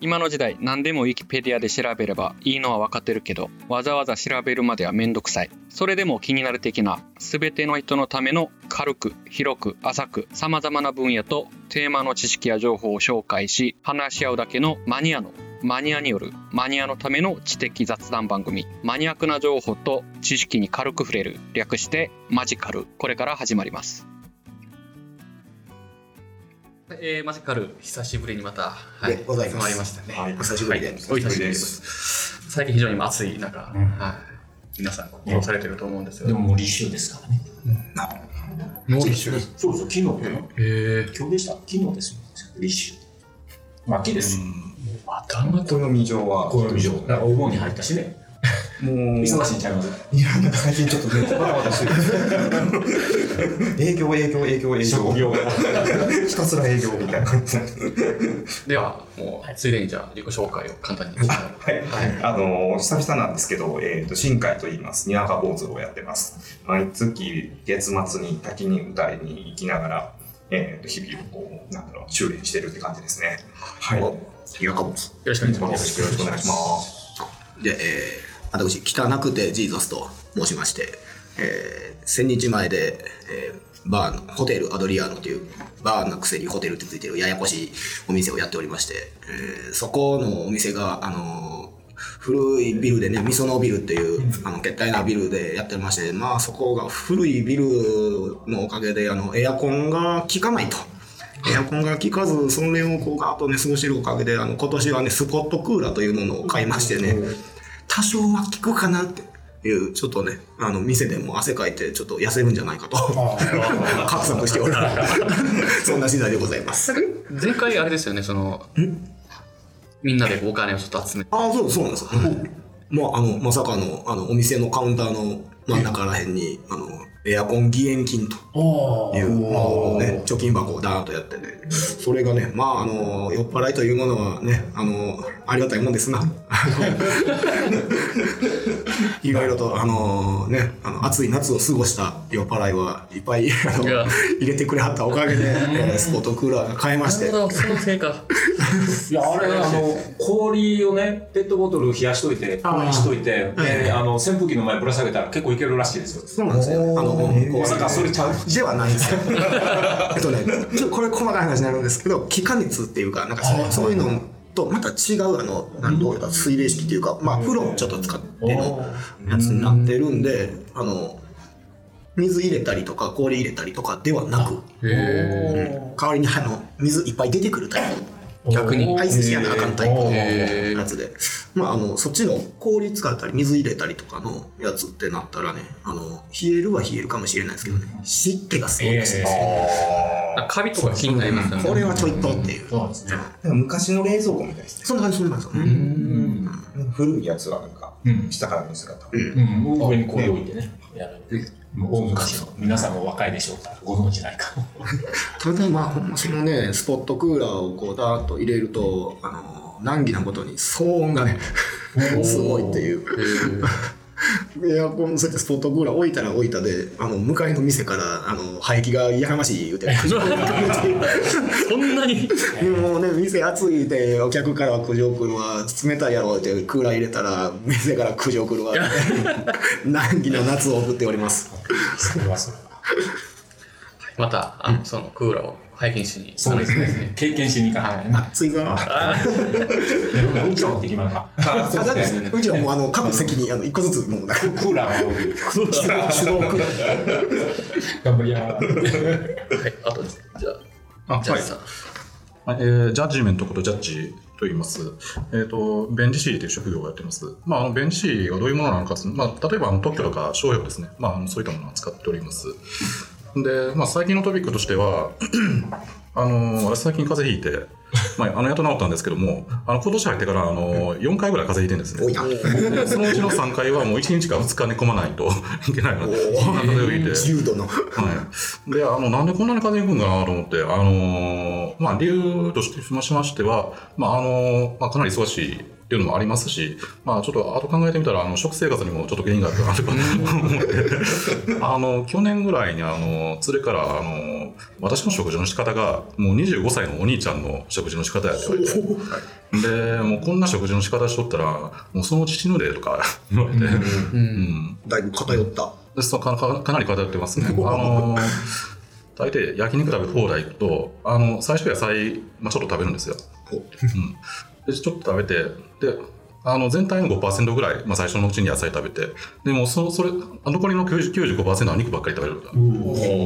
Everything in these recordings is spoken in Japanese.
今の時代何でもウィキペディアで調べればいいのは分かってるけどわざわざ調べるまではめんどくさい。それでも気になる的な全ての人のための軽く広く浅く様々な分野とテーマの知識や情報を紹介し話し合うだけのマニアのマニアによるマニアのための知的雑談番組。マニアックな情報と知識に軽く触れる。略してマジカル。これから始まります。えー、マジカル久しぶりにまた、はい、ございます。集まりましたね、はい、お久しぶりで、はい、お久しぶりです。最近非常に暑い中、うん。はい、皆さんご苦労されてると思うんですよ、でももう立秋ですからね。もう立秋そうそう、昨日、え今日でした。昨日ですよ。立秋。秋です。またまた暦上は。暦上。だからお盆に入ったしね。もう。忙しいんちゃいます？いやなんか最近ちょっとねバタバタしてる。営業営業営業営業。業。ひたすら営業みたいな感じではもうついでにじゃあ自己紹介を簡単に。はい、あの久々なんですけど、えー、と新海と言います。にわか坊主をやってます。毎月月末に滝に歌いに行きながら、えー、と日々をこうなんだろう修練してるって感じですね。はい。よにわかぼつ。よろしくお願いします。ろしくお願いします。で、えー、私、汚くてジーザスと申しまして、えー、千日前で、えー、バーの、ホテルアドリアーノという、バーのくせにホテルってついてるややこしいお店をやっておりまして、えー、そこのお店が、あのー古いビルでね、みそのビルっていう、あの、決体なビルでやってまして、まあそこが古いビルのおかげで、あの、エアコンが効かないと。エアコンが効かず、それをこうガーッとね、過ごしてるおかげで、あの、今年はね、スポットクーラーというものを買いましてね、多少は効くかなって。いう、ちょっとね、あの、店でも汗かいて、ちょっと痩せるんじゃないかと、画策しておる。そんな次第でございます。前回あれですよねそのみんなでお金をちょっと集めて。ああ、そう、そうなんです。よ。まあ、あの、まさかの、あの、お店のカウンターの真ん中らへんに、あの、エアコン義援金とおいうのをね、貯金箱をダーンとやってね、それがね、まあ、あの、酔っ払いというものはね、あの、ありがたいもんですな。いろいろと、あのね、あの暑い夏を過ごした酔っ払いはいっぱいあの入れてくれはったおかげで、えースポットクーラーが買えまして、そのせいかいや、あれ、あの、氷をね、ペットボトル冷やしといて、氷にしといて、あの、扇風機の前ぶら下げたら結構いけるらしいですよ。そうなんですよ。あの、こうまさかそれちゃう？ではないんですよ。えっとね、ちょっとこれ細かい話になるんですけど、気化熱っていうか、なんかそうそういうのとまた違う、あの、なんどういうか水冷式っていうか、まあ、風呂をちょっと使ってのやつになってるんで、あの、水入れたりとか氷入れたりとかではなく、へ代わりにあの水いっぱい出てくるタイプ。逆に。排水しやなあかんタイプのやつで、まあ、あのそっちの氷使ったり水入れたりとかのやつってなったらねあの冷えるは冷えるかもしれないですけどね。湿気がすごいですよ、なんかカビとか気になりますよね。これはちょいとっていう、そうですね。なん。か昔の冷蔵庫みたいですね。そんな感じそんな感じですよね、うん。古いやつはなんかうん。下から水が多うん。上に氷置いてね、やる。大昔の、皆さんも若いでしょうから、ご存知ないかも。ただまあそのねスポットクーラーをこうダーッと入れるとあの難儀なことに騒音がね すごいっていう エアコンそうやってスポットクーラー置いたら置いたであの向かいの店からあの排気がやかましい言うて。そんなに。もうね店暑いでお客からは苦情来るわ冷たいやろってクーラー入れたら店から苦情来るわ 難儀な夏を送っております。またあのそのクーラーを拝見しにそうですね。経験しに行かない。ね。暑いわでもうんちを持ってきましょうか。あだってうちはもうあの各席にあの一個ずつもうなんか。クーラーを。手動手動クーラー頑張りやー。はいあとじゃああはいじゃあさはいえージャッジメント。ことジャッジと言います。えっ、と、弁理士という職業をやってます。まあ、あの弁理士がどういうものなのかですね、まあ、例えばあの特許とか商標ですね、まあ、あのそういったものを扱っております。で、まあ、最近のト。ピックとしては、あの、私最近風邪ひいて、まあ、あの、やっと治ったんですけども、あの、今年入ってから、あの、4回ぐらい風邪ひいてるんですね。そのうちの3回はもう1日か2日寝込まないといけないので、風邪をひいて。重度のはい。で、あの、なんでこんなに風邪ひくんかなと思って、あのーまあ、理由としてしましましては、まあ、あのーまあ、かなり忙しいっていうのもありますし、まあちょっと後考えてみたら、あの、食生活にもちょっと原因があったなとか。思って、あの、去年ぐらいにあの、連れから、あの、私の食事の仕方が、もう25歳のお兄ちゃんの食事の仕方やって言われて、で、もうこんな食事の仕方しとったら、もうそのうち死ぬでとか言われて、うんだいぶ偏った。でそうかかかなり偏ってますね。あの大抵焼肉食べ放題行くと、あの最初野菜、まあ、ちょっと食べるんですよ。ほうん、でちょっと食べて、であの全体の5%ぐらい、まあ、最初のうちに野菜食べて、でもそそれ残りの90 95%は肉ばっかり食べる。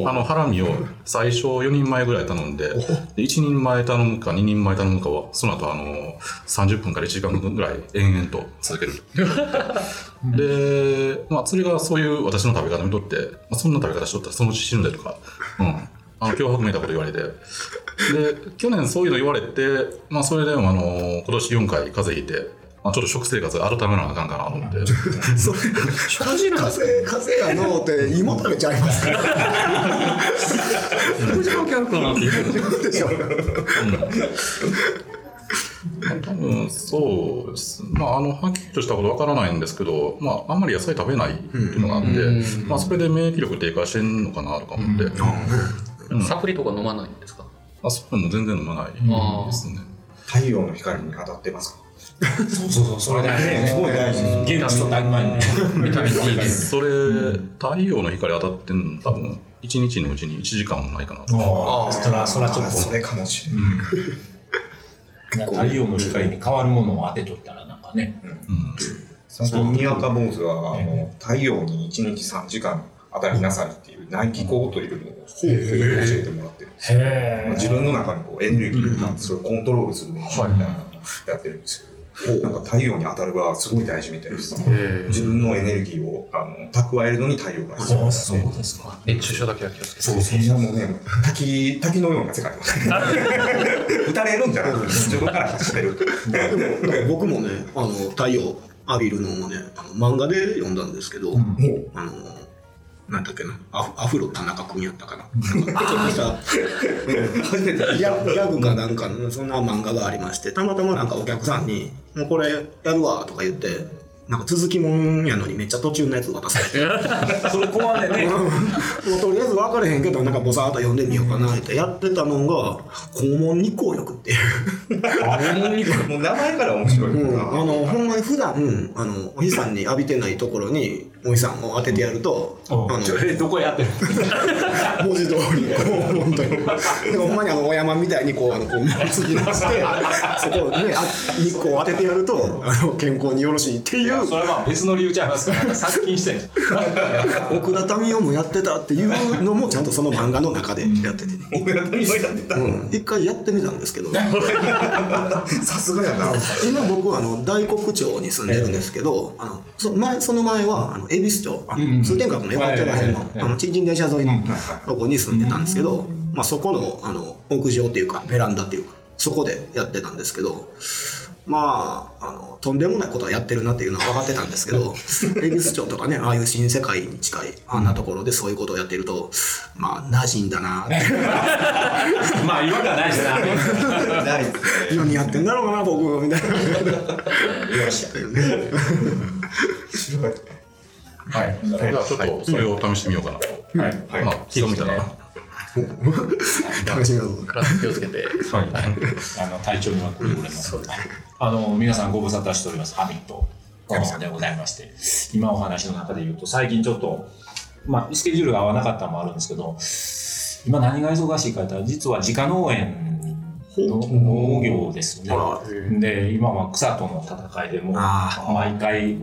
あのハラミを最初4人前ぐらい頼んで、で1人前頼むか2人前頼むかは、その後あの30分から1時間ぐらい延々と続ける。で、まあ、それがそういう私の食べ方にとって、まあ、そんな食べ方しとったらそのうち死ぬでとか、うん。あの、脅迫めいたこと言われて。で、去年そういうの言われて、まあ、それでもあの、今年4回風邪ひいて、まあ、ちょっと食生活改めなあかんかなと思って。それ、風邪、風邪やのって芋食べちゃいますから。食事関係あるかなって言うでしょ。多分そうです。まあ、あの、はっきりとしたことわからないんですけど、まあ、あんまり野菜食べないっていうのがあって、まあ、それで免疫力低下してんのかなとか思って、サプリとか飲まないんですか？あ、それも全然飲まないですね。太陽の光に当たってますか？そうそうそう、それ大事ね。すごい大事。元気とにね。ビタミン D です。それ、太陽の光当たってんの多分、1日のうちに1時間もないかなと。ああ、そら、そらちょっと。それかもしれない。太陽の光に変わるものを当てとったらなんかね。そうにわか坊主はあの太陽に1日3時間当たりなさい内気候というのを教えてもらってるんです自分の中にこうエネルギーがそれをコントロールする練習みたいなのをやってるんですけど、なんか太陽に当たるはすごい大事みたいです。自分のエネルギーをあの蓄えるのに太陽が必要あですそうですか。熱中症だけは気をつけて。そうそういやもう。ね、滝、滝のような世界 撃たれるんじゃなくて、自分から走ってる。で僕もね、あの、太陽浴びるのもね、あの漫画で読んだんですけど、あの、なんだっけな、アフアフロ田中君やったかな？初めてギャギャグかなんかの、そんな漫画がありまして、たまたまなんかお客さんに、もうこれやるわとか言って、なんか続きもんやのにめっちゃ途中のやつ渡されて。それこまでね。もうとりあえず分かれへんけど、なんかボサーっと読んでみようかなってやってたのが、肛門日光浴っていう。もう名前から面白いうん、な。あの、ほんまに普段、あの、お日さんに浴びてないところに、お日さんを当ててやると、あの、ちょえどこやってる 文字通り、こう、本当に。でもほんまにあの、お山みたいに、こう、あの、こう、突き出して、そこをね、あ日光を当ててやると、あの、健康によろしいっていう、それは別の理由ちゃいますか？ら、殺菌してんじゃん。奥田民生もやってたっていうのも、ちゃんとその漫画の中でやってて。ね。俺ら何をやってた。うん、一回やってみたんですけど、さすがやな。今僕はあの大黒町に住んでるんですけど、あのそ前その前はあの恵比寿町、あの通天閣の横手らへんのあのちんちん電車沿い。のとこに住んでたんですけど、まあ、そこのあの屋上っていうかベランダっていうかそこでやってたんですけどまああのとんでもないことはやってるなっていうのは分かってたんですけど恵比寿町とかねああいう新世界に近いあんなところでそういうことをやってるとまあ馴染んだなって まあ、違和感ないしな。ない何やってんだろうな僕みたいな。はい。じゃあちょっとそれを試してみようかなと。はい。まあ、気が向いたら。楽しみだぞ体気をつけて はい、あの体調にはくれぐれも。あの皆さんご無沙汰しております。ハミット。でございまして、今お話の中で言うと最近ちょっとまあスケジュールが合わなかったのもあるんですけど、今何が忙しいかというと実は自家農園の農業ですね。で今は草との戦いでも毎回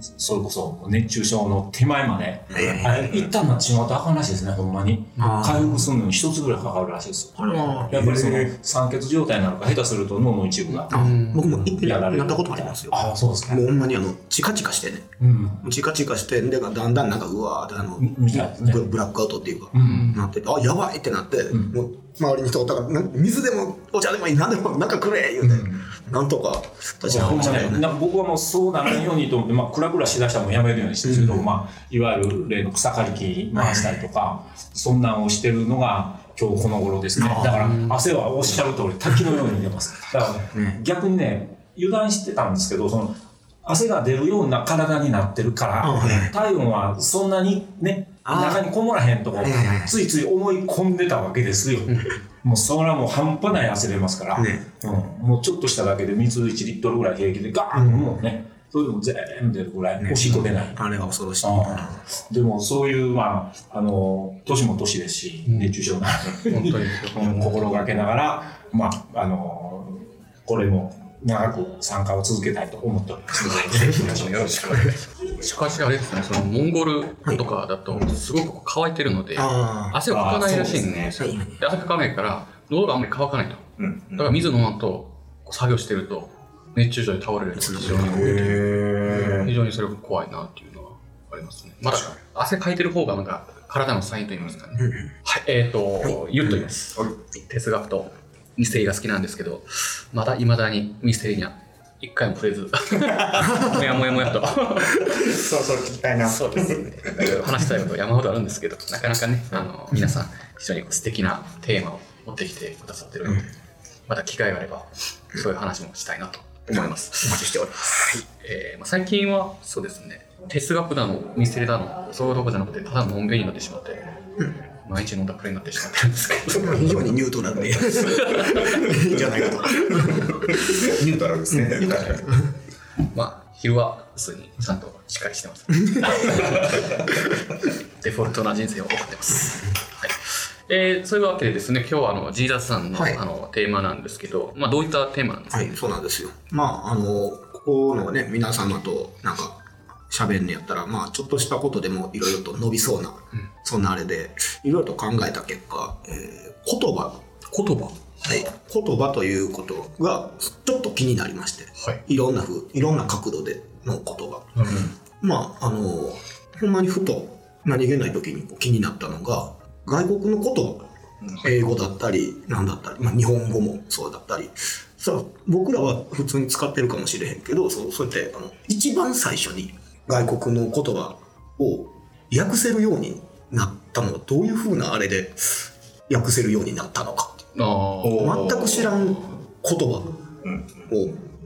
それこそ熱中症の手前まで、いやいあれ一旦なってしまうとあかんらしいですね、ほんまに。回復するのに一つぐらいかかるらしいですよ。あやっぱりその酸欠状態なのか、下手すると脳の一部が。僕も一やられるなったことありますよ。ああ、そうですね。もうほんまにあの、チカチカしてね。うん。チカチカして、で、だんだんなんか、うわーってあの、ねブブラックアウトっていうか、んなってて、あ、やばいってなって、もう、周りに人おったから、な水でもお茶でもいい、何でも、なんかくれ言うて、なんとか立ち直ね。ねな僕はもうそうならんようにと思って、まあ、クラクラしだしたらもうやめるようにしてるけど、まあ、いわゆる例の草刈り機回したりとか、そんなんをしてるのが今日この頃ですね。だから、汗はおっしゃる通り、滝のように出ます。だから、逆にね、油断してたんですけど、その、汗が出るような体になってるから、あはい。体温はそんなにね、中にこもらへんとこはいはいはいついつい思い込んでたわけですよ。もうそれはもう半端ない汗出ますから、ね。うん、もうちょっとしただけで水1リットルぐらい平気でガーンもうね、それでも全部出るぐらい、おしっこ出ない。あれは恐ろしい。あー。でもそういう、まあ、あの、年も年ですし、熱中症な、本当に。う ん心がけながら、まあ、あの、これも長く参加を続けたいと思っております。よろしくお願いします。しかしあれですねそのモンゴルとかだとすごく乾いてるのであ汗をかかないらしいんですよで汗かかないから喉があんまり乾かないとうんだから水飲まんとこう作業してると熱中症で倒れる人が非常に多い非常にそれが怖いなっていうのはありますね。まだ汗かいてる方がなんか体のサインといいますかね。はいえっ、とゆっと言います。哲学とミステリーが好きなんですけどまだいまだにミステリーには一回も触れず もやもやもやとそうそう聞きたいな。そうですね。話したいこと山ほどあるんですけど、なかなかね、あの、皆さん、非常に素敵なテーマを持ってきてくださってるので、また機会があれば、そういう話もしたいなと思います。お待ちしております。はい。えーまあ、最近は、そうですね、哲学だの、ミステリーだの、そういうとこじゃなくて、ただのんべんになってしまって、毎日飲んだくれになってしまってるんですけど、非常にニュートラルでいいんじゃないかと。ニュートラルですね。まあ、昼は普通にちゃんとしっかりしてます。デフォルトな人生を送ってます。はい。えーそういうわけでですね、今日はあの、ジーザスさんの,、はいあのテーマなんですけど、まあ、どういったテーマなんですか、はい、そうなんですよ。まあ、あの、ここのね、皆様となんか喋んねやったら、まあ、ちょっとしたことでもいろいろと伸びそうな、そんなあれで、いろいろと考えた結果、えー言葉、言葉。はい、言葉ということがちょっと気になりまして、はい。いろんなふう、いろんな角度での言葉。まあ、あの、ほんまにふと何気ない時に気になったのが、外国の言葉、英語だったり、なんだったり、まあ、日本語もそうだったり、さあ、僕らは普通に使ってるかもしれへんけど、そうそうやって、あの、一番最初に外国の言葉を訳せるようになったのは、どういうふうなあれで訳せるようになったのか。全く知らん言葉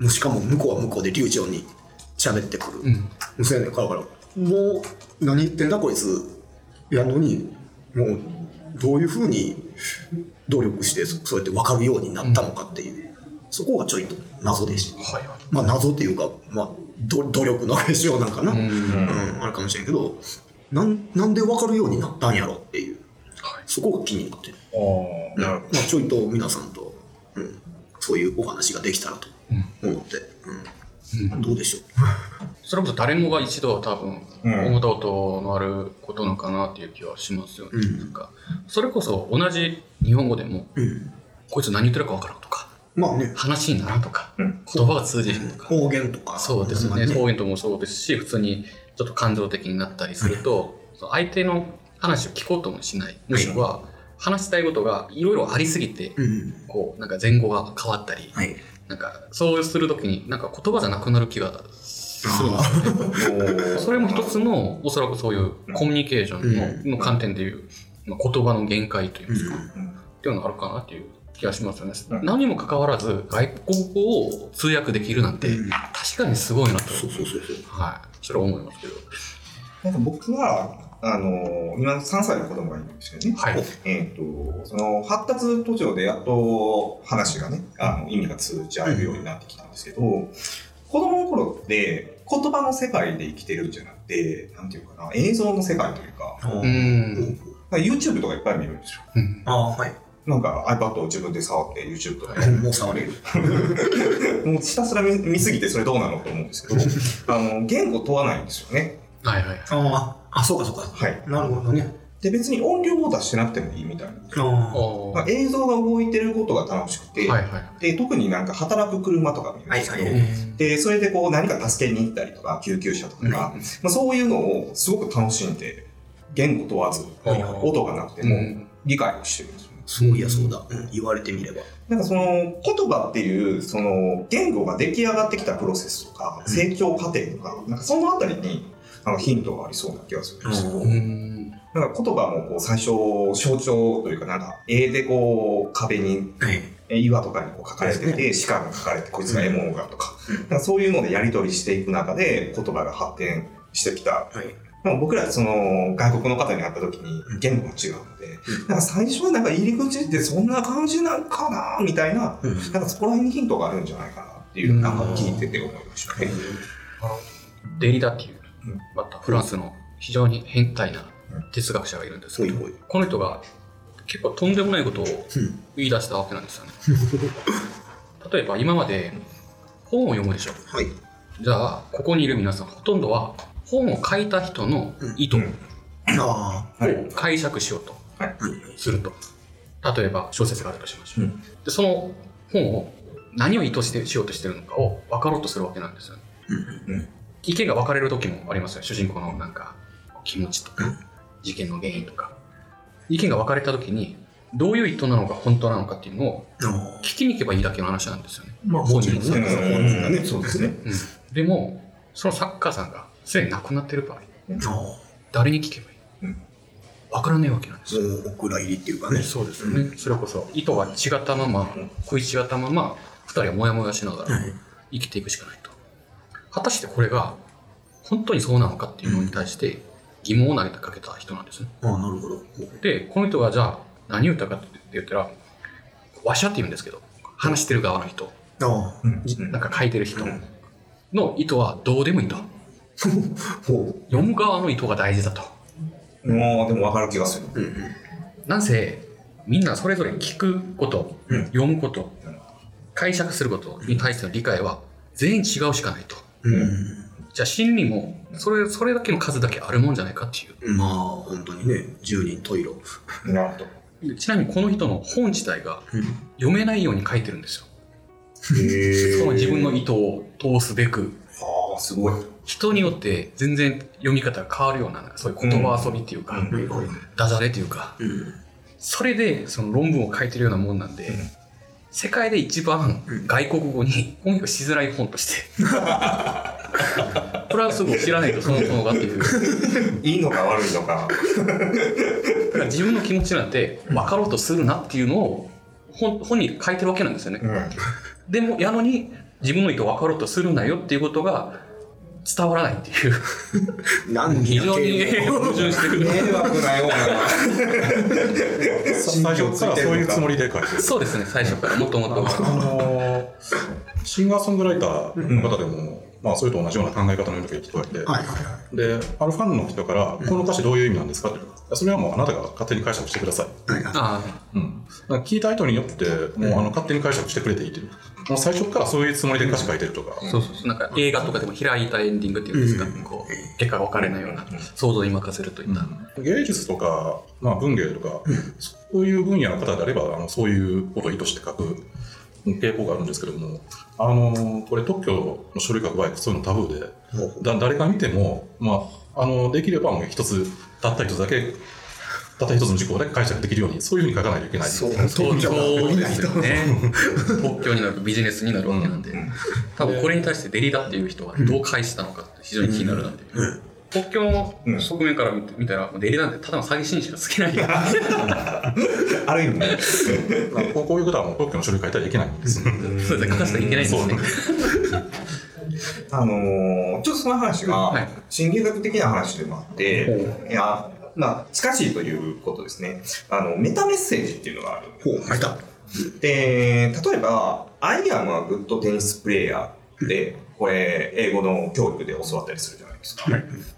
を、しかも向こうは向こうで流暢に喋ってくる。うん。そうやねんからからもう何言ってんだこいつやのにもうどういうふうに努力してそそうやって分かるようになったのかっていう、そこがちょいと謎でした、はいはい。まあ謎っていうか、まあ、ど努力の 結晶なんかな、ううん。ん。あるかもしれんけどなんなんで分かるようになったんやろっていう。はい。そこが気になって、おー。なるほまあ、ちょいと皆さんと、うん、そういうお話ができたらと思って、うん。どうでしょう？それこそ誰もが一度は多分、うん。思ったことのあることなのかなっていう気はしますよね。うん。なんか、それこそ同じ日本語でも、うん。こいつ何言ってるか分からんとか、まあね。話にならんとか、うん。言葉が通じへんとか、方言とか。そうですね。ほんまに方言ともそうですし、普通にちょっと感情的になったりすると、相手の話を聞こうともしない。もしくは、話したいことがいろいろありすぎて、うん。こう、なんか前後が変わったり、はい。なんか、そうするときに、なんか言葉じゃなくなる気がするんですよ。ね。それも一つの、おそらくそういうコミュニケーションの,、の観点でいう、まあ、言葉の限界といいますか、っていうのがあるかなっていう気がしますよね。うん何もかかわらず、外国語を通訳できるなんて、うん確かにすごいなと。そうそうそうそうはい。それは思いますけど。なんか僕は、あの、今3歳の子供がいるんですけどね。はい。えっ、と、その発達途上でやっと話がね、あの意味が通じ合えるようになってきたんですけど、子供の頃って言葉の世界で生きてるんじゃなくて、なんていうかな、映像の世界というか、あうーん。か YouTube とかいっぱい見るんですよ。うんあーはいなんか iPad を自分で触って YouTube とか、もう触れる もうひたすら見見すぎてそれどうなのと思うんですけど、あの、言語問わないんですよね。はいはい。あああそうかそうかはい。なるほどねで、別に音量を出してなくてもいいみたいな映像が動いてることが楽しくて、はいはい。で特になんか働く車とか見るんですけど、はいはいでそれでこう何か助けに行ったりとか救急車とかが、まあ、そういうのをすごく楽しんで言語問わずはい音がなくてもうん。理解をしてるんで。そういやそうだ、うん、言われてみれば。なんかその言葉っていうその言語が出来上がってきたプロセスとか成長過程とかなんかそのあたりになんかヒントがありそうな気がするんですよ。うん。なんか言葉もこう最初象徴というかなんか絵でこう壁に岩とかにこう書かれてて、鹿が書かれて、こいつが獲物がとか、なんかそういうのでやり取りしていく中で言葉が発展してきた。はい。でも僕らその外国の方に会った時に言語が違うので、なんか最初はなんか入り口ってそんな感じなんかなみたいな、うんなんかそこら辺にヒントがあるんじゃないかなっていう、なんか聞いてて思いましたね。デリダっていううん、またフランスの非常に変態な哲学者がいるんですけど。この人が結構とんでもないことを言い出したわけなんですよね。例えば今まで本を読むでしょ。はい。じゃあ、ここにいる皆さん、ほとんどは本を書いた人の意図を解釈しようとあ。はい。すると。例えば小説があるとしましょう。うんでその本を何を意図してしようとしてるのかを分かろうとするわけなんですよね。うん意見が分かれる時もありますよ。主人公のなんか気持ちとか、事件の原因とか。意見が分かれた時に、どういう意図なのか本当なのかっていうのをあ聞きに行けばいいだけの話なんですよね。まあ、本人ね。本人がね。そうですね。うんでも、その作家さんがすでに亡くなってる場合、あ誰に聞けばいい、うん分からないわけなんですお蔵入りっていうかね。そうですよね。それこそ意図が違ったまま、食い違ったまま、二人はモヤモヤしながらはい生きていくしかないと。果たしてこれが本当にそうなのかっていうのに対して疑問を投げてかけた人なんですね。ああ、なるほど。で、この人がじゃあ何を言ったかって言ったら、わしゃって言うんですけど、話してる側の人。うんなんか書いてる人の意図はどうでもいいと。ほ読む側の意図が大事だと。もう、でも分かる気がする。う。うんうん。なんせ、みんなそれぞれ聞くこと、うん読むこと、解釈することに対しての理解は全員違うしかないと。うん。じゃあ真理もそれそれだけの数だけあるもんじゃないかっていう。まあ、本当にね、十人十色。なるほど。でちなみにこの人の本自体がうん。読めないように書いてるんですよ。へその自分の意図を通すべく、ああ、すごい。人によって全然読み方が変わるような、そういう言葉遊びっていうか、うんダジャレっていうか、うん。それでその論文を書いてるようなもんなんで、うん世界で一番外国語に翻訳しづらい本として、フランス語を知らないとそのものがっていう。いいのか悪いのか。だから自分の気持ちなんて分かろうとするなっていうのを本本に書いてるわけなんですよね。うん。でも、やのに自分の意図を分かろうとするなよっていうことが伝わらないっていう、何非常に矛盾してる。迷惑なような。最初からそういうつもりで書いてる。そうですね、最初からもともと。あのシンガーソングライターの方でも、まあ、それと同じような考え方の人が人がいて、はいはいはい。で、あるファンの人から、この歌詞どういう意味なんですか？ってそれはもうあなたが勝手に解釈してください。はいはいあうん。聞いた人によって、もうあの勝手に解釈してくれていいっていう。もう最初からそういうつもりで歌詞書いてるとか。あ、そうそうそう。なんか映画とかでも開いたエンディングっていうんですか、こう、結果が分かれないような、想像に任せるといった。芸術とか、まあ、文芸とか、そういう分野の方であれば、あのそういうことを意図して書く傾向があるんですけれども、あのこれ特許の書類書く場合、そういうのタブーで、だ誰が見ても、まあ、あのできればもう一つ、たった一つだけ、たった一つの事項だけ解釈できるように、そういうふうに書かないといけない。そうそうそうですよね。特許になるとビジネスになるわけなんで、多分これに対してデリダっていう人はどう返したのかって非常に気になるなんで。特許の側面から見て見たら、デリダなんてただの詐欺師にしかつけないよ。ある意味ね。まあこういうことはもう特許の書類書いたらいけないんです。そうですね、書かせたらいけないんですね。あのーちょっとその話はがい、心理学的な話でもあって、いや、まあ、近しいということですね。あの、メタメッセージっていうのがある。ほう、はいた。で、例えば、I am a good tennis player で、これ、英語の教育で教わったりするじゃないですか。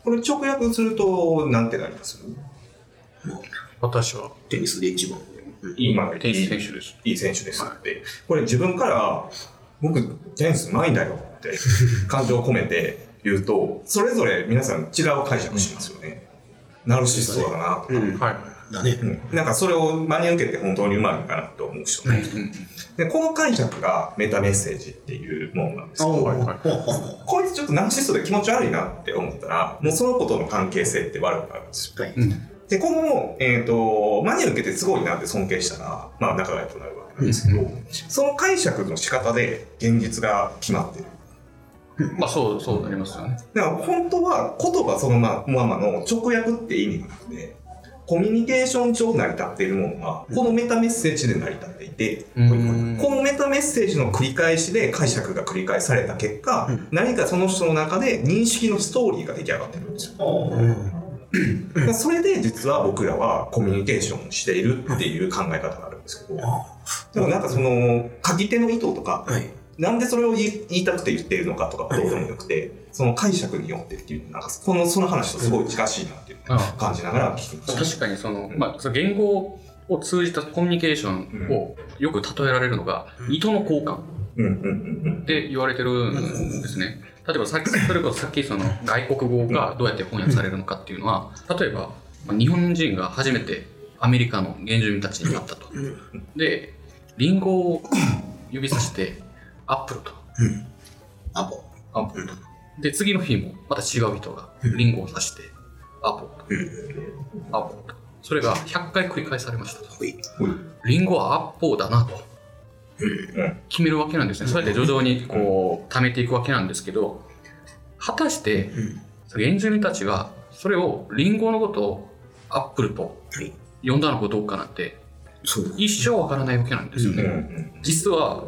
これ直訳すると、なんてなります？私はテニスで一番。今、テニス選手です。いい選手ですって。これ自分から、僕、テニスうまいんだよって感情を込めて言うと、それぞれ皆さん違う解釈しますよね。ナルシストだなとか。うん。はい。だね。うんなんかそれを真に受けて本当にうまいのかなと思う人ね。で、この解釈がメタメッセージっていうものなんですけど、ほうほうほうこいつちょっとナルシストで気持ち悪いなって思ったら、もうその子との関係性って悪くなるんですよ。はい。で、この、えっ、と、真に受けてすごいなって尊敬したら、まあ仲が良くなるわけなんですけど、その解釈の仕方で現実が決まってる。まあそう、そうなりますよね。だから本当は言葉そのままの直訳って意味がなくて、コミュニケーション上成り立っているものは、このメタメッセージで成り立っていて、うんこのメタメッセージの繰り返しで解釈が繰り返された結果、何かその人の中で認識のストーリーが出来上がってるんですよ。でそれで実は僕らはコミュニケーションしているっていう考え方があるんですけど、でもなんかその書き手の意図とか、はい。なんでそれを言い言いたくて言っているのかとかどうでもよくて、その解釈によってっていう、なんかこのその話とすごい近しいなっていうあ感じながら聞きました。確かにその、まあ、その言語を通じたコミュニケーションをよく例えられるのが、糸の交換って言われてるんですね。例えばさっき、それこそさっきその外国語がどうやって翻訳されるのかっていうのは、例えば、まあ日本人が初めてアメリカの原住民たちに会ったと。で、リンゴを指さして、アップルと。アポ。アップルと。で、次の日もまた違う人がリンゴを指して、アポルと。アポルと。それが100回繰り返されましたと。リンゴはアッポーだなと決めるわけなんですね。そうやって徐々にこう貯めていくわけなんですけど、果たして原住民たちがそれをリンゴのことをアップルとはい。呼んだのかどうかなんて。一生わからないわけなんですようんうね。ん実は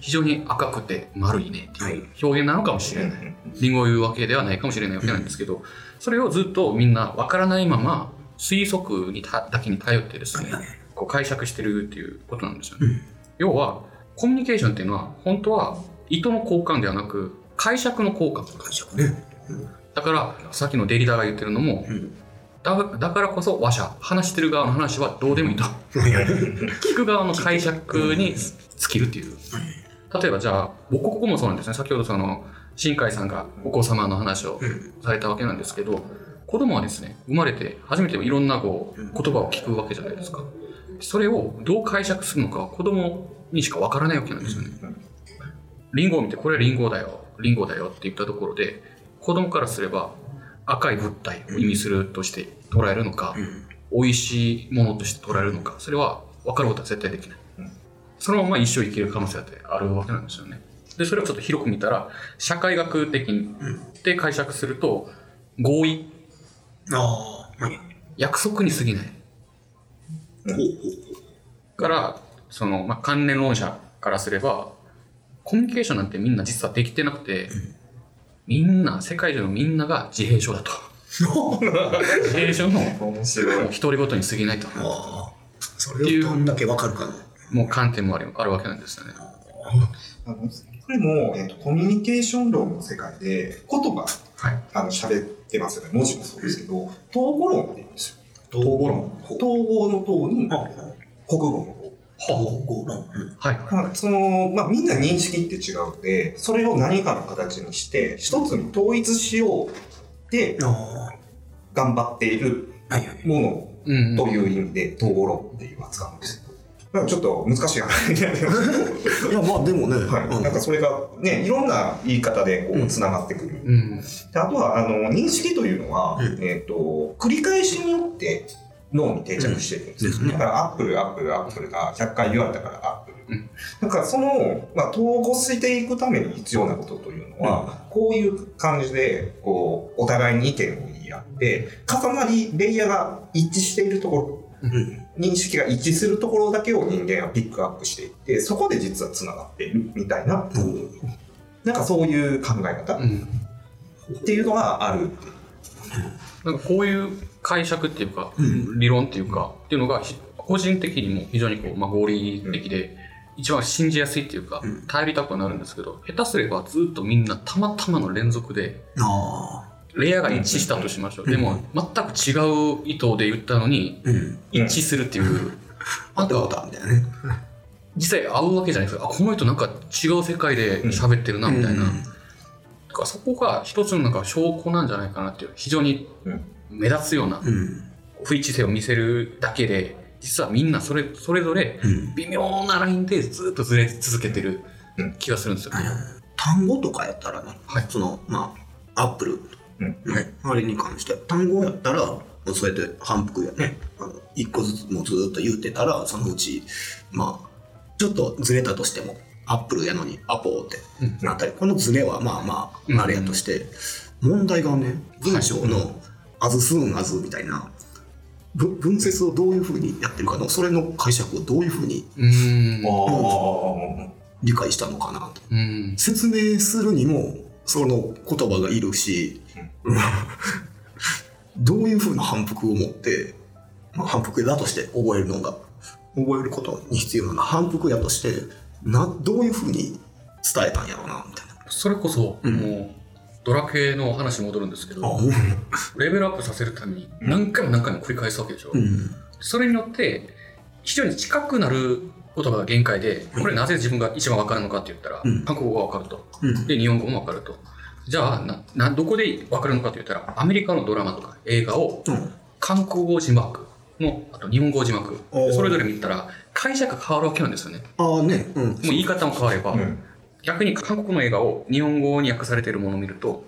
非常に赤くて丸いねっていう表現なのかもしれない。うんリンゴを言うわけではないかもしれないわけなんですけど、それをずっとみんなわからないまま推測にただけに頼ってですね、こう解釈してるっていうことなんですよね。要は、コミュニケーションっていうのは、本当は意図の交換ではなく、解釈の交換。解釈ね。だから、さっきのデリダが言ってるのも、だだからこそ話者、話してる側の話はどうでもいいと。聞く側の解釈に尽きるっていう。例えばじゃあ、僕ここもそうなんですね。先ほどその、新海さんがお子様の話をされたわけなんですけど、子供はですね、生まれて初めていろんなこう言葉を聞くわけじゃないですか。それをどう解釈するのかは子供にしかわからないわけなんですよね。リンゴを見て、これはリンゴだよ、リンゴだよって言ったところで、子供からすれば赤い物体を意味するとして捉えるのか、美味しいものとして捉えるのか、それは分かることは絶対できない。そのまま一生生きる可能性だってあるわけなんですよね。で、それをちょっと広く見たら、社会学的にで解釈すると、合意、ああ。はい。約束に過ぎない。ほうほうから、その、まあ、関連論者からすれば、コミュニケーションなんてみんな実はできてなくて、みんな、世界中のみんなが自閉症だと。自閉症の面白い。独り言に過ぎないと。ああ。それをどんだけわかるかの。もう観点もあるあるわけなんですよね。あのこれも、えっとコミュニケーション論の世界で言葉、はい。あの喋ってますよね。文字もそうですけど、統合論って言うんですよ。統合論。統合の統にあ国語の統。統合論。はい。まあその、まあ、みんな認識って違うので、それを何かの形にして、一つに統一しようってあ頑張っている。ものうん、という意味で、統合論っていう扱うんですよ。だからちょっと難しい話になりますけど、いや、まあでもね。はい、なんかそれがね、いろんな言い方でこう、つながってくる。うん。であとは、あの、認識というのは、うんえっ、と、繰り返しによって脳に定着しているんですよ。うんですねだから、アップル、アップル、アップルが100回言われたから apple。うんだから、その、まあ、統合していくために必要なことというのは、こういう感じで、こう、お互いに意見を言い合って、重なり、レイヤーが一致しているところ、うん。認識が一致するところだけを人間はピックアップしていって、そこで実は繋がっているみたいな、なんかそういう考え方うん。っていうのがある。なんかこういう解釈っていうか、う理論っていうか、っていうのがひ個人的にも非常にこう、まあ、合理的で、一番信じやすいっていうか、うん頼りたくはなるんですけど、下手すればずっとみんなたまたまの連続で、ああ。レイヤーが一致したとしましょう。でも、全く違う意図で言ったのに、うん。一致するっていう、あったことみたいなね。実際会うわけじゃないですか。あ、この人なんか違う世界で喋ってるな、みたいな。うんだからそこが一つのなんか証拠なんじゃないかなっていう、非常にうん目立つようなうん。不一致性を見せるだけで、実はみんなそれそれぞれうん。微妙なラインでずっとずれ続けてるうん気がするんですよ。単語とかやったらね、はいその、まあ、アップル、うん。ね、あれに関して、単語やったら、もうそうやって反復やね、あの一個ずつもうずっと言ってたら、そのうち、まあ、ちょっとずれたとしても、アップルやのにアポーってなったり、このずれはまあまうん。あ、あれやとして、問題がね、文章の、アズスーンアズみたいな、ぶ分節をどういうふうにやってるかのそれの解釈をどういうふうに理解したのかなと。うん。説明するにもその言葉がいるし、どういうふうな反復を持って、まあ、反復だとして覚えるのが覚えることに必要な反復やとしてなどういうふうに伝えたんやろうなみたいな。それこそ、うんもう、ドラクエの話に戻るんですけど、あレベルアップさせるために何回も何回も繰り返すわけでしょ。うんそれによって、非常に近くなることが限界で、これなぜ自分が一番わかるのかって言ったら、うん韓国語がわかると。うんで、日本語もわかると。じゃあなな、どこでわかるのかって言ったら、アメリカのドラマとか映画をうん韓国語字幕の、あと日本語字幕、それぞれ見たら、解釈が変わるわけなんですよね。ああね、うん、もう言い方も変われば、あ。うん。逆に韓国の映画を日本語に訳されているものを見ると、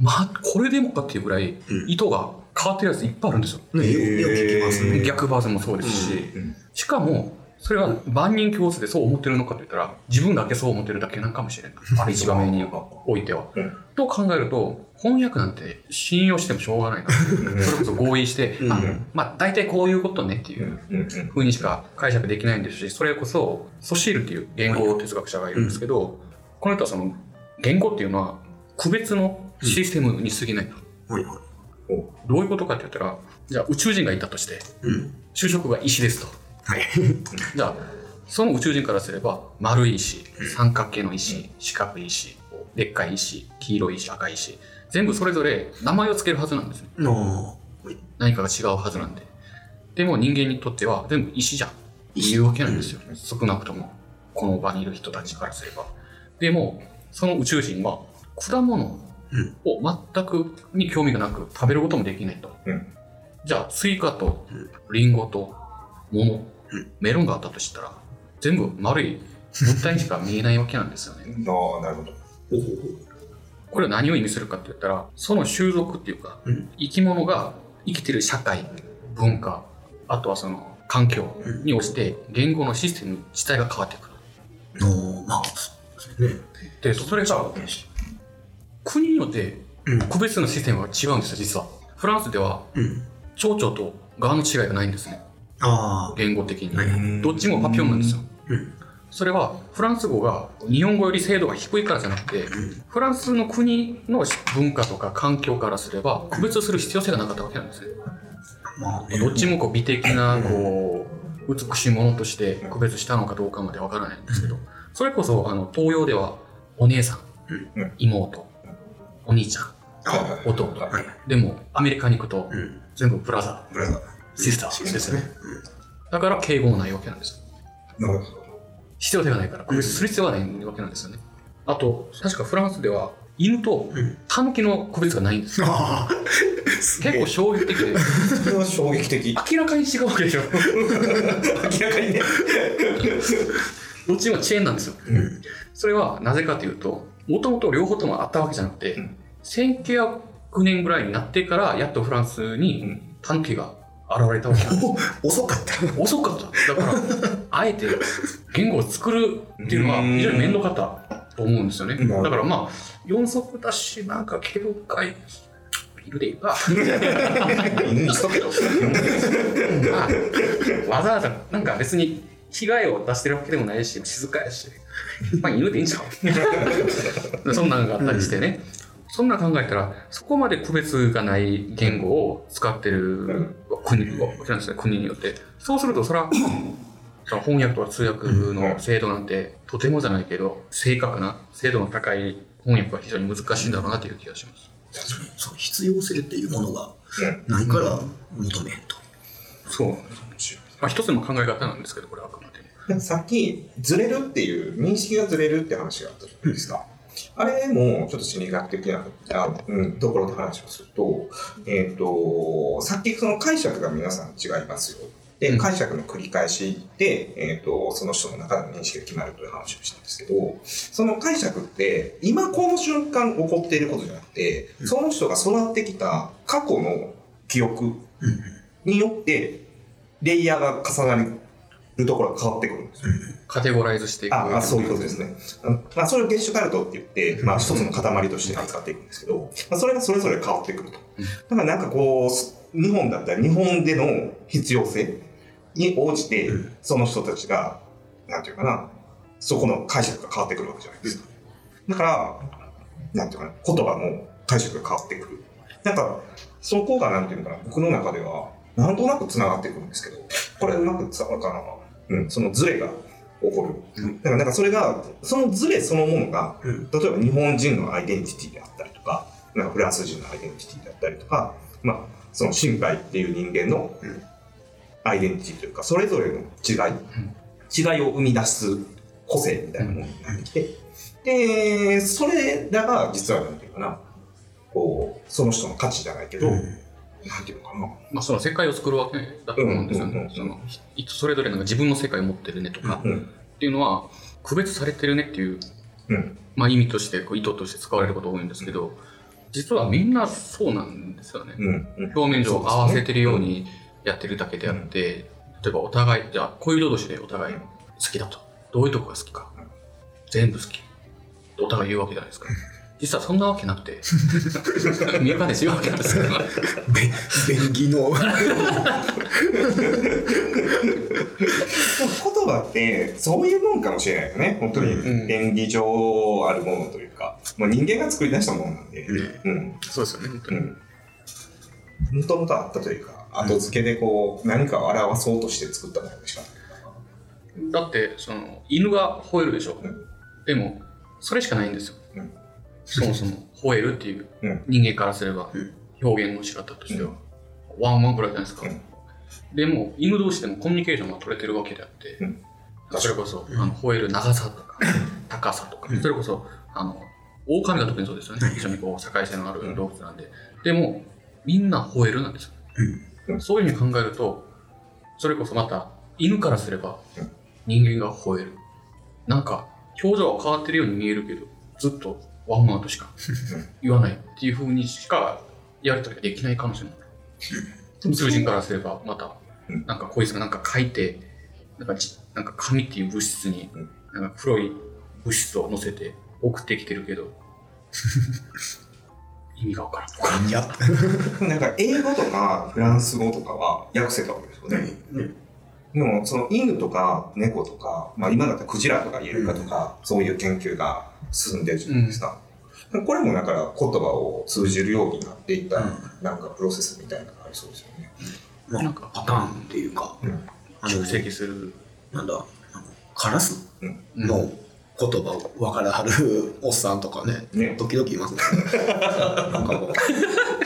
まあ、これでもかっていうぐらいうん意図が変わってるやついっぱいあるんですよ。ねよよく聞きますね。逆バージョンもそうですし、うんしかも、それは万人共通でそう思ってるのかと言ったら、自分だけそう思ってるだけなんかもしれない。ある一場面においては。うんと考えると、翻訳なんて信用してもしょうがないな。それこそ合意して、うんあまあ大体こういうことねっていううん。うにしか解釈できないんですし、それこそ、ソシールっていう言語哲学者がいるんですけど、この人はその、言語っていうのは、区別のシステムに過ぎないと。はいはい。どういうことかって言ったら、じゃあ宇宙人がいたとして、うん。就職が石ですと。はい。じゃあ、その宇宙人からすれば、丸い石、三角形の石、四角い石、でっかい石、黄色い石、赤い石、全部それぞれ名前を付けるはずなんですね。の何かが違うはずなんで。でも人間にとっては全部石じゃん。いうわけなんですよ。少なくとも、この場にいる人たちからすれば。でも、その宇宙人は果物うんを全くに興味がなく食べることもできないと。うんじゃあ、スイカとリンゴと桃、うんメロンがあったとしたら、全部丸い物体にしか見えないわけなんですよね。ああ、なるほど。これは何を意味するかって言ったら、その種族っていうか、うん生き物が生きてる社会、文化、あとはその環境に応じて言語のシステム自体が変わってくる。のまあ、そうですね。で、それが国によってうん個別のシステムが違うんですよ、実は。フランスではうん。蝶々と側の違いがないんですね。言語的はいに。どっちもパピオンなんですよ。うん。それはフランス語が日本語より精度が低いからじゃなくて、フランスの国の文化とか環境からすれば区別する必要性がなかったわけなんですね。ま。どっちもこう美的なこう美しいものとして区別したのかどうかまでわからないんですけど、それこそあの東洋ではお姉さん、うん妹、お兄ちゃん、あ弟。はい。でもアメリカに行くとうん。全部ブラザブラザー。ー、シスターですよね。だから敬語もないわけなんですよ。なるほど。必要性がないから区別する必要がないわけなんですよね。あと、確かフランスでは犬とタヌキの区別がないんですよ。結構衝撃的で、それは衝撃的。明らかに違うわけでしょ。明らかにね。どっちもチェーンなんですよ。うん。それはなぜかというと、もともと両方ともあったわけじゃなくて、うん1900年ぐらいになってから、やっとフランスにタヌキが現れたわけなんです。お 遅かった。遅かった。だから、あえて言語を作るっていうのは非常に面倒かったと思うんですよね。うんだからまあ、四足だし、なんか毛深い、いるでいいか。犬にしとけと。まあ、わざわざ、なんか別に被害を出してるわけでもないし、静かやし、まあ犬でいいんちゃう？そんなんがあったりしてね。そんな考えたら、そこまで区別がない言語を使ってる国わけなんですね、国によって。そうすると、それは、翻訳とか通訳の精度なんて、とてもじゃないけど、正確な、精度の高い翻訳は非常に難しいんだろうなという気がします。そう必要性っていうものがないから求めへんと。そうなんですよ。まあ一つの考え方なんですけど、これはあくまで。さっき、ずれるっていう、認識がずれるって話があったじゃないですか。あれも、ちょっと心理学的なあ、うん、ところで話をすると、えっ、と、さっきその解釈が皆さん違いますよ。で、うん解釈の繰り返しで、えっ、と、その人の中での認識が決まるという話をしたんですけど、その解釈って、今この瞬間起こっていることじゃなくて、その人が育ってきた過去の記憶によって、レイヤーが重なるところが変わってくるんですよ。カテゴライズしていく。ああ、そういうことですね。まあ、それをゲッシュタルトって言って、まあ、一つの塊として扱っていくんですけど、まあ、それがそれぞれ変わってくると。だからなんかこう、日本だったら日本での必要性に応じて、その人たちが、なんていうかな、そこの解釈が変わってくるわけじゃないですか。だから、なんていうかな、言葉の解釈が変わってくる。なんか、そこがなんていうのかな、僕の中では、なんとなく繋がってくるんですけど、これうまく伝わるかなうん、そのズレが起こる。だからなんかそれが、そのズレそのものが、例えば日本人のアイデンティティであったりとか、なんかフランス人のアイデンティティであったりとか、まあ、その新海っていう人間のアイデンティティというか、それぞれの違い、違いを生み出す個性みたいなものになってきて、で、それらが実はなんていうかな、こう、その人の価値じゃないけど、なんていうのかな、まあ、その世界を作るわけだと思うんですよね。その人それぞれなんか自分の世界を持ってるねとか、うんっていうのは、区別されてるねっていう、うんまあ、意味として、こう意図として使われることが多いんですけど、実はみんなそうなんですよね。表面上合わせてるようにやってるだけであって、例えばお互い、じゃあ恋人同士でお互い好きだと。どういうとこが好きか。全部好き。お互い言うわけじゃないですか。実はそんなわけなくて、見えかねし言うわけなんですよ。便宜の。言葉ってそういうもんかもしれないよね。本当にうん便宜上あるものというか、まあ、人間が作り出したものなんで、うん。そうですよね、本当に。うん。もともとあったというか、後付けでこう、何かを表そうとして作ったものでしかない。だって、その、犬が吠えるでしょ。うんでも、それしかないんですよ。うんそもそも、吠えるっていううん。人間からすれば、表現の仕方としては、ワンワンぐらいじゃないですか。うん。でも、犬同士でもコミュニケーションが取れてるわけであって、うん。それこそ、あの吠える長さとか、高さとか、それこそ、あの、狼が特にそうですよね。非常にこう、社会性のある動物なんで。でも、みんな吠えるなんですよ。うん。そういうふうに考えると、それこそまた、犬からすればうん、人間が吠える。なんか、表情は変わってるように見えるけど、ずっとワンワンとしか言わないっていうふうにしかやりとりができないかもしれない。宇宙人からすれば、またうん、なんかこいつがなんか書いて、なんかじなんか紙っていう物質にうん、なんか黒い物質を乗せて送ってきてるけど、意味がわからん。いや、なんか英語とかフランス語とかは訳せたわけですよね。でも、その犬とか猫とか、まあ今だったらクジラとかイルカとか、そういう研究が進んでるじゃないですか。これもだから言葉を通じるようになっていった、なんかプロセスみたいなのがありそうですよね。まあなんかパターンっていうか、うん蓄積する。なんだ、あのカラスうんの言葉を分からはるおっさんとかね、ね時々いますね。なんかこ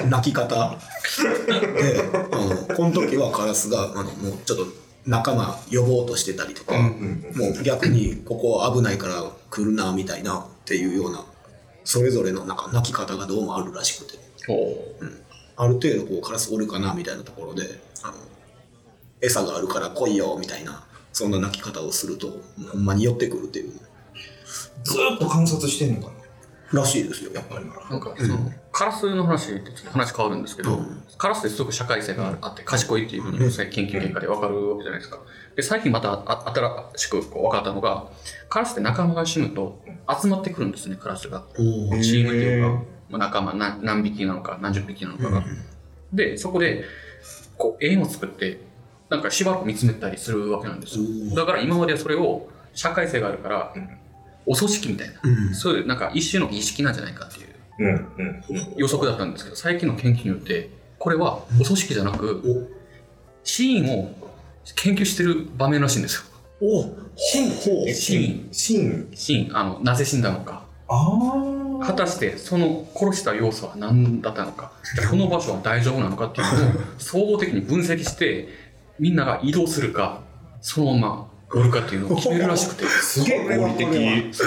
う、泣き方で、あの、この時はカラスが、あの、もうちょっと仲間呼ぼうとしてたりとか、うんもう逆にここ危ないから来るな、みたいなっていうような、それぞれのなんか泣き方がどうもあるらしくて、ある程度こうカラスおるかな、みたいなところで、あの、餌があるから来いよ、みたいな、そんな泣き方をすると、ほんまに寄ってくるっていう。ずーっと観察してんのかな。らしいですよ、やっぱり。なんかその、カラスの話ってちょっと話変わるんですけど、うんカラスってすごく社会性があって賢いっていうふうに最近研究結果で分かるわけじゃないですか。で最近またあ新しくこう分かったのが、カラスって仲間が死ぬと集まってくるんですね、カラスが。チームっていうか、まあ、仲間何何匹なのか何十匹なのかが。で、そこでこう円を作って、なんかしばらく見つめたりするわけなんですよ。だから今まではそれを社会性があるから、お組織みたいな、うんそういうなんか一種の儀式なんじゃないかっていう。予測だったんですけど最近の研究によってこれはお組織じゃなくシーンを研究してる場面らしいんですよ。おシーン。シーン。シーン。シーン。あのなぜ死んだのか。あ果たしてその殺した要素は何だったのか。この場所は大丈夫なのかっていうのを総合的に分析してみんなが移動するかそのままおるかっていうのを決めるらしくて。すげえ。合理的。そ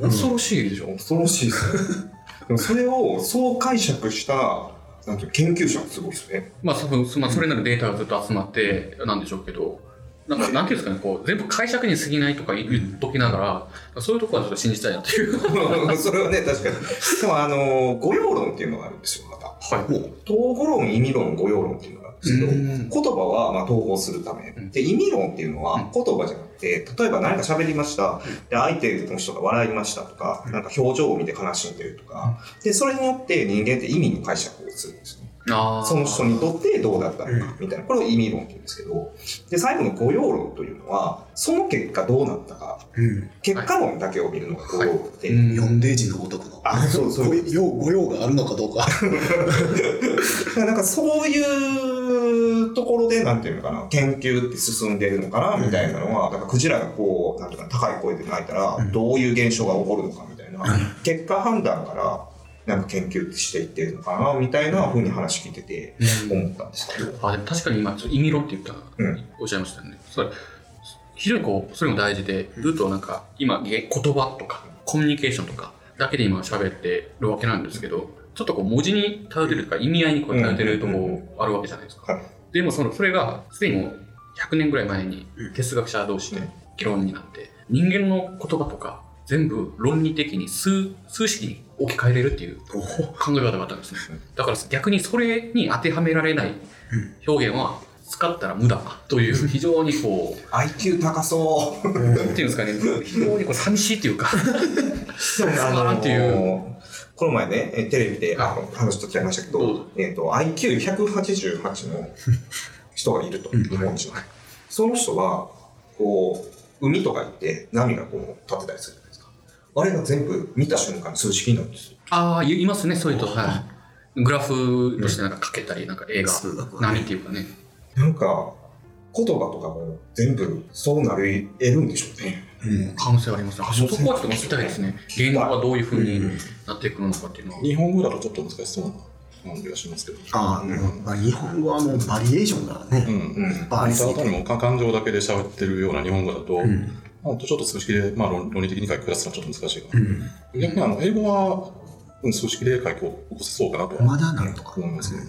う。恐ろしいでしょ。恐ろしいですね。でもそれをそう解釈した、なんていうの研究者もすごいですね。まあ、そのまあ、それなりデータがずっと集まってなんでしょうけど、なんか、なんていうんですかね、こう、全部解釈に過ぎないとか言っときながら、そういうところはちょっと信じたいなっていう。それはね、確かに。でも、あの、語用論っていうのがあるんですよ、また。はい。統合論、意味論、語用論っていうのですけど、うん。言葉はまあ統合するため、ん。で意味論っていうのは言葉じゃなくて例えば何か喋りました、で相手の人が笑いましたとか、なんか表情を見て悲しんでるとか、でそれによって人間って意味の解釈をするんですね。その人にとってどうだったのかみたいな、これを意味論って言うんですけど、で、最後の誤用論というのは、その結果どうなったか、うん。結果論だけを見るのが誤用論で、う。ん。ージのごとくの。あそうそうご用があるのかどうか。なんかそういうところで、なんていうのかな、研究って進んでるのかな、みたいなのは、なん。かクジラがこう、なんていうかな高い声で鳴いたら、どういう現象が起こるのかみたいな、結果判断から、なんか研究していってるのかな、みたいなふうに話聞いてて、思ったんですけど。あでも確かに今、ちょっと意味論って言った、うん。おっしゃいましたよね。それ、非常にこう、それも大事で、ずっとなんか、今、げ言葉とか、コミュニケーションとか、だけで今喋ってるわけなんですけど、ちょっとこう、文字に頼ってるとか、意味合いにこう頼ってるとこあるわけじゃないですか。はいでも、その、それが、すでにもう、100年ぐらい前に、哲学者同士でうん。議論になって、人間の言葉とか、全部論理的に数、数式に置き換えれるっていう考え方があったんですね。だから逆にそれに当てはめられない表現は使ったら無駄という非常にこう、IQ 高そう。なんていうんですかね、非常にこう寂しいっていうか、でもあのーっていうこの前ね、えテレビであの話と違いましたけどえっ、と、IQ188 の人がいると、日本人。その人は、こう、海とか行って波がこう立ってたりするじゃないですか。あれが全部見た瞬間に数式になるんですよ。ああ、いいますね、そういう人。はい。グラフとしてなんか書けたり、なんか映画波っていうかね。なんか、言葉とかも全部そうなり得るんでしょうね。うん。可能性ありますね。あそこはちょっと聞きたいですね。言語がどういうふうになっていくのかっていうのは。日本語だとちょっと難しそうな感じがしますけど。ああ、うんまあ、日本語はもうバリエーションがね、うん。うん。バリ。ただ単にもう感情だけで喋ってるような日本語だと、んまあ、ちょっと数式で、まあ、論論理的に書き下すのはちょっと難しいかな。うん。逆にあの英語は、うん数式で書き起こせそうかなとはまだなんとか。思いますね。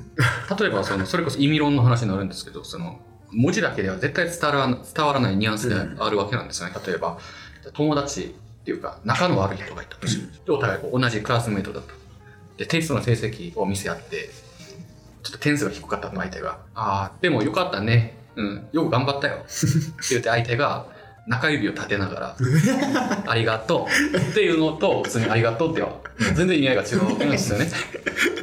例えばその、それこそ意味論の話になるんですけど、その、文字だけでは絶対伝わら伝わらないニュアンスであるわけなんですよね。例えば、友達っていうか、仲の悪い人がいたとしで、お互い同じクラスメートだった。で、テストの成績を見せ合って、ちょっと点数が低かったの相手が、ああ、でもよかったね。うん、よく頑張ったよ。って言って相手が、中指を立てながら、ありがとうっていうのと、普通にありがとうっては、全然意味合いが違うわけなんですよね。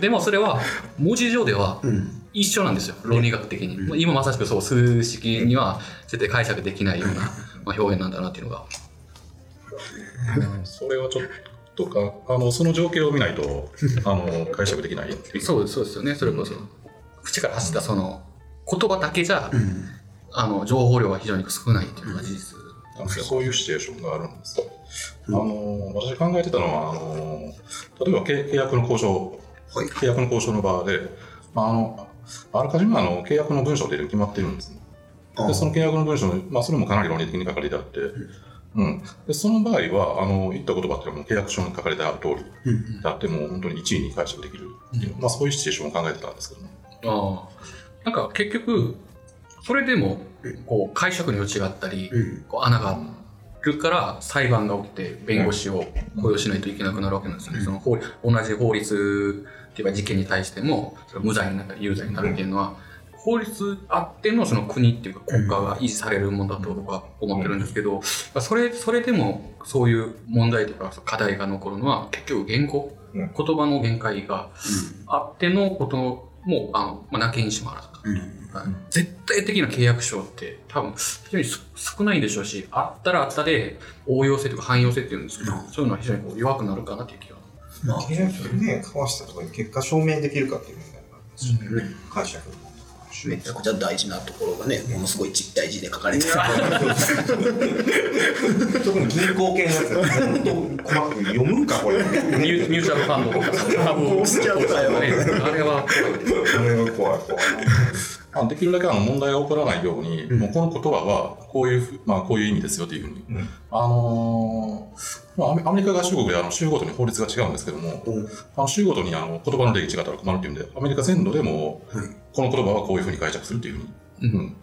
でもそれは、文字上ではうん。一緒なんですよ、論理学的に。まあ今まさしくそう、数式には絶対解釈できないようなまあ表現なんだなっていうのが。それはちょっとか、あの、その情景を見ないと、あの、解釈できないっていう。そうです、そうですよね、それこそ。口から発したその、言葉だけじゃ、うん。あの、情報量が非常に少ないっていうのが事実なん。そういうシチュエーションがあるんです。あの、私考えてたのは、あの、例えば契契約の交渉、はい。契約の交渉の場で、まあ、あの、あらかじめあの契約の文章で決まってるんですね。あでその契約の文章の、まあ、それもかなり論理的に書かれてあって、うん、でその場合はあの言った言葉っていうのはもう契約書に書かれてある通りうん。であっても本当に一位に解釈できるっていう、まあ、そういうシチュエーションを考えてたんですけどね。ああ。なんか結局、それでも、こう、解釈の余地があったり、うん。こう穴があるから裁判が起きて弁護士を雇用しないといけなくなるわけなんですよね。その法同じ法律っていうか事件に対してもそれ無罪になったり有罪になるっていうのは、法律あってのその国っていうか国家が維持されるものだと僕は思ってるんですけど、それ、それでもそういう問題とか課題が残るのは結局言語、うん言葉の限界があってのことも、あの、まあ、なきにしもあらずと。うん。はい絶対的な契約書って多分非常にす少ないんでしょうし、あったらあったで応用性とか汎用性っていうんですけど、そういうのは非常にこう弱くなるかなっていう気が。まあ、契約書でね、交わしたところに結果証明できるかっていう問題がありますよね。解釈の。めちゃくちゃ大事なところがね、ものすごいちっちゃい字で書かれてる。特に銀行系のやつは、本当細かく読むんか、これ。ミュミューチャルファンドとかさ、株 こうしちゃうかよね、あれは、あれが怖い、怖い。まあ、できるだけあの問題が起こらないように、もうこの言葉はこういうふ、まあ、こういう意味ですよというふうに、うん。あのーまあアメ、リカ合衆国であの州ごとに法律が違うんですけども、うん。あの州ごとにあの言葉の定義違ったら困るっていうんで、アメリカ全土でも、はいこの言葉はこういうふうに解釈するっていうふうに、うん。うん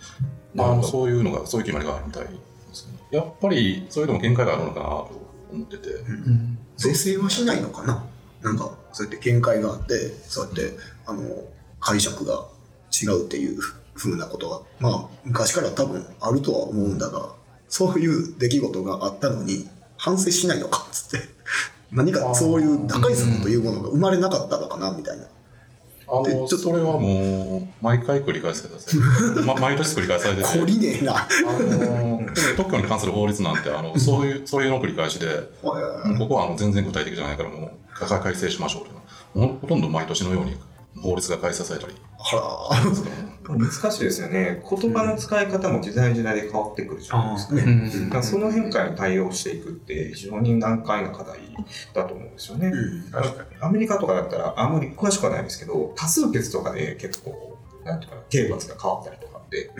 まああの、そういうのが、そういう決まりがあるみたいですね。やっぱり、それでも限界があるのかなと思ってて、是正はしないのかな？なんか、そうやって見解があって、そうやって、あの、解釈が違うっていうふうなことは、まあ、昔から多分あるとは思うんだが、そういう出来事があったのに、反省しないのかっつって、何かそういう打開策というものが生まれなかったのかなみたいな。あの、それはもう、毎回繰り返されてます、ま、毎年繰り返されてて。懲りねえな。あの、特許に関する法律なんて、あの、そういう、そういうの繰り返しで、ここはあの全然具体的じゃないから、もう、改正しましょうというのは、ほとんど毎年のように法律が改正されたり。あら。難しいですよね。言葉の使い方も時代時代で変わってくるじゃないですか。その変化に対応していくって非常に難解な課題だと思うんですよね。アメリカとかだったらあんまり詳しくはないんですけど、多数決とかで結構、なんていうかな、刑罰が変わったりとかって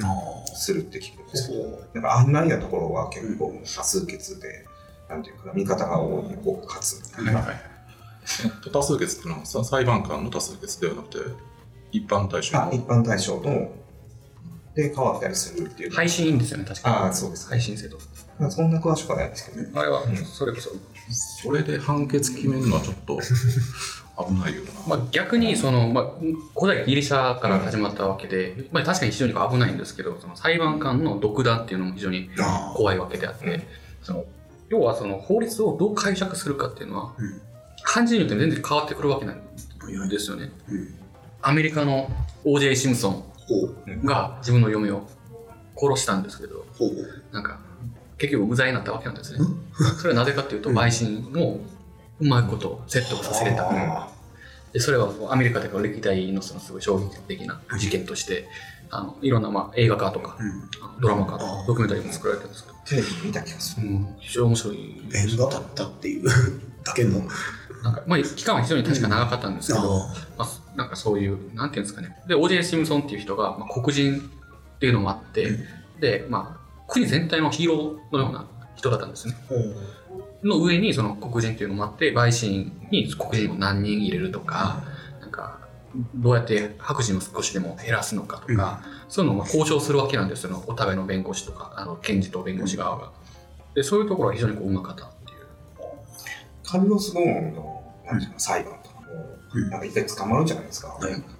するって聞くんですけど、なんか案内なところは結構多数決で、なんていうかな、味方が多い方が勝つみたいな。多数決っていうのはさ裁判官の多数決ではなくて一般対象。あ一般対象ので変わったりするっていう。配信いいんですよね確かに。ああそうです。配信制度。そんな詳しくはないんですけど、あれはそれこそ、それで判決決めるのはちょっと 危ないよな、まあ、逆にその、まあ、古代ギリシャから始まったわけで、まあ、確かに非常に危ないんですけどその裁判官の独断っていうのも非常に怖いわけであって、その要はその法律をどう解釈するかっていうのは、判事によって全然変わってくるわけなんですよね。アメリカの O.J. シムソンが自分の嫁を殺したんですけど、なんか結局無罪になったわけなんですね。それはなぜかというと、陪審をうまいこと説得させれた。でそれはアメリカでは歴代のそのすごい衝撃的な事件として、あのいろんなまあ映画化とか、ドラマ化とか、ドキュメンタリーも作られてるんですけど、テレビ見た気がする。うん、非常に面白い。縁が立ったっていうだけの。なんか、まあ、期間は非常に確か長かったんですけど、あまあ、なんかそういう、なんていうんですかね。で、O.J. シムソンっていう人が、まあ、黒人っていうのもあって、で、まあ、国全体のヒーローのような人だったんですね。の上にその黒人っていうのもあって、陪審に黒人を何人入れるとか、なんか、どうやって白人を少しでも減らすのかとか、そういうのをまあ交渉するわけなんですよ、お互いの弁護士とか、あの検事と弁護士側が。で、そういうところは非常にこううまかったっていう。カルロス・ゴーンの裁判なんか一回捕まるじゃないですか。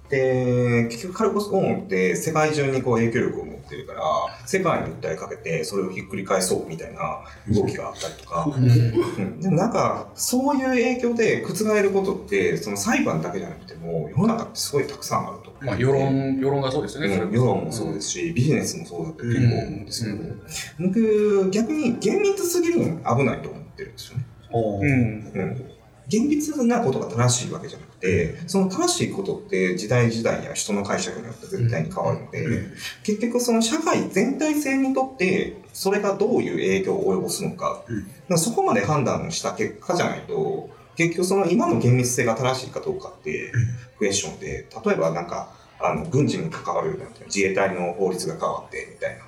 で、結局カルロス・ゴーンって世界中にこう影響力を持ってるから、世界に訴えかけてそれをひっくり返そうみたいな動きがあったりとか、うん。でもなんかそういう影響で覆ることって、その裁判だけじゃなくても、世の中ってすごいたくさんあると。まあ、世論、世論がそうですよね。世論もそうですし、ビジネスもそうだって結構思うんですけど、僕、逆に厳密すぎるのも危ないと思ってるんですよね。うん。厳密なことが正しいわけじゃなくて、その正しいことって時代時代や人の解釈によって絶対に変わるので、結局その社会全体性にとってそれがどういう影響を及ぼすのか、だからそこまで判断した結果じゃないと、結局その今の厳密性が正しいかどうかってクエスチョンで、例えばなんか、あの軍事に関わるなんていうの自衛隊の法律が変わってみたい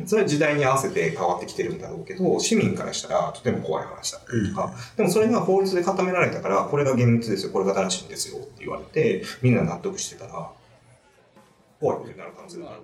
な、それは時代に合わせて変わってきてるんだろうけど市民からしたらとても怖い話だったりとか、でもそれが法律で固められたからこれが厳密ですよこれが正しいんですよって言われてみんな納得してたら怖いことになる可能性がある。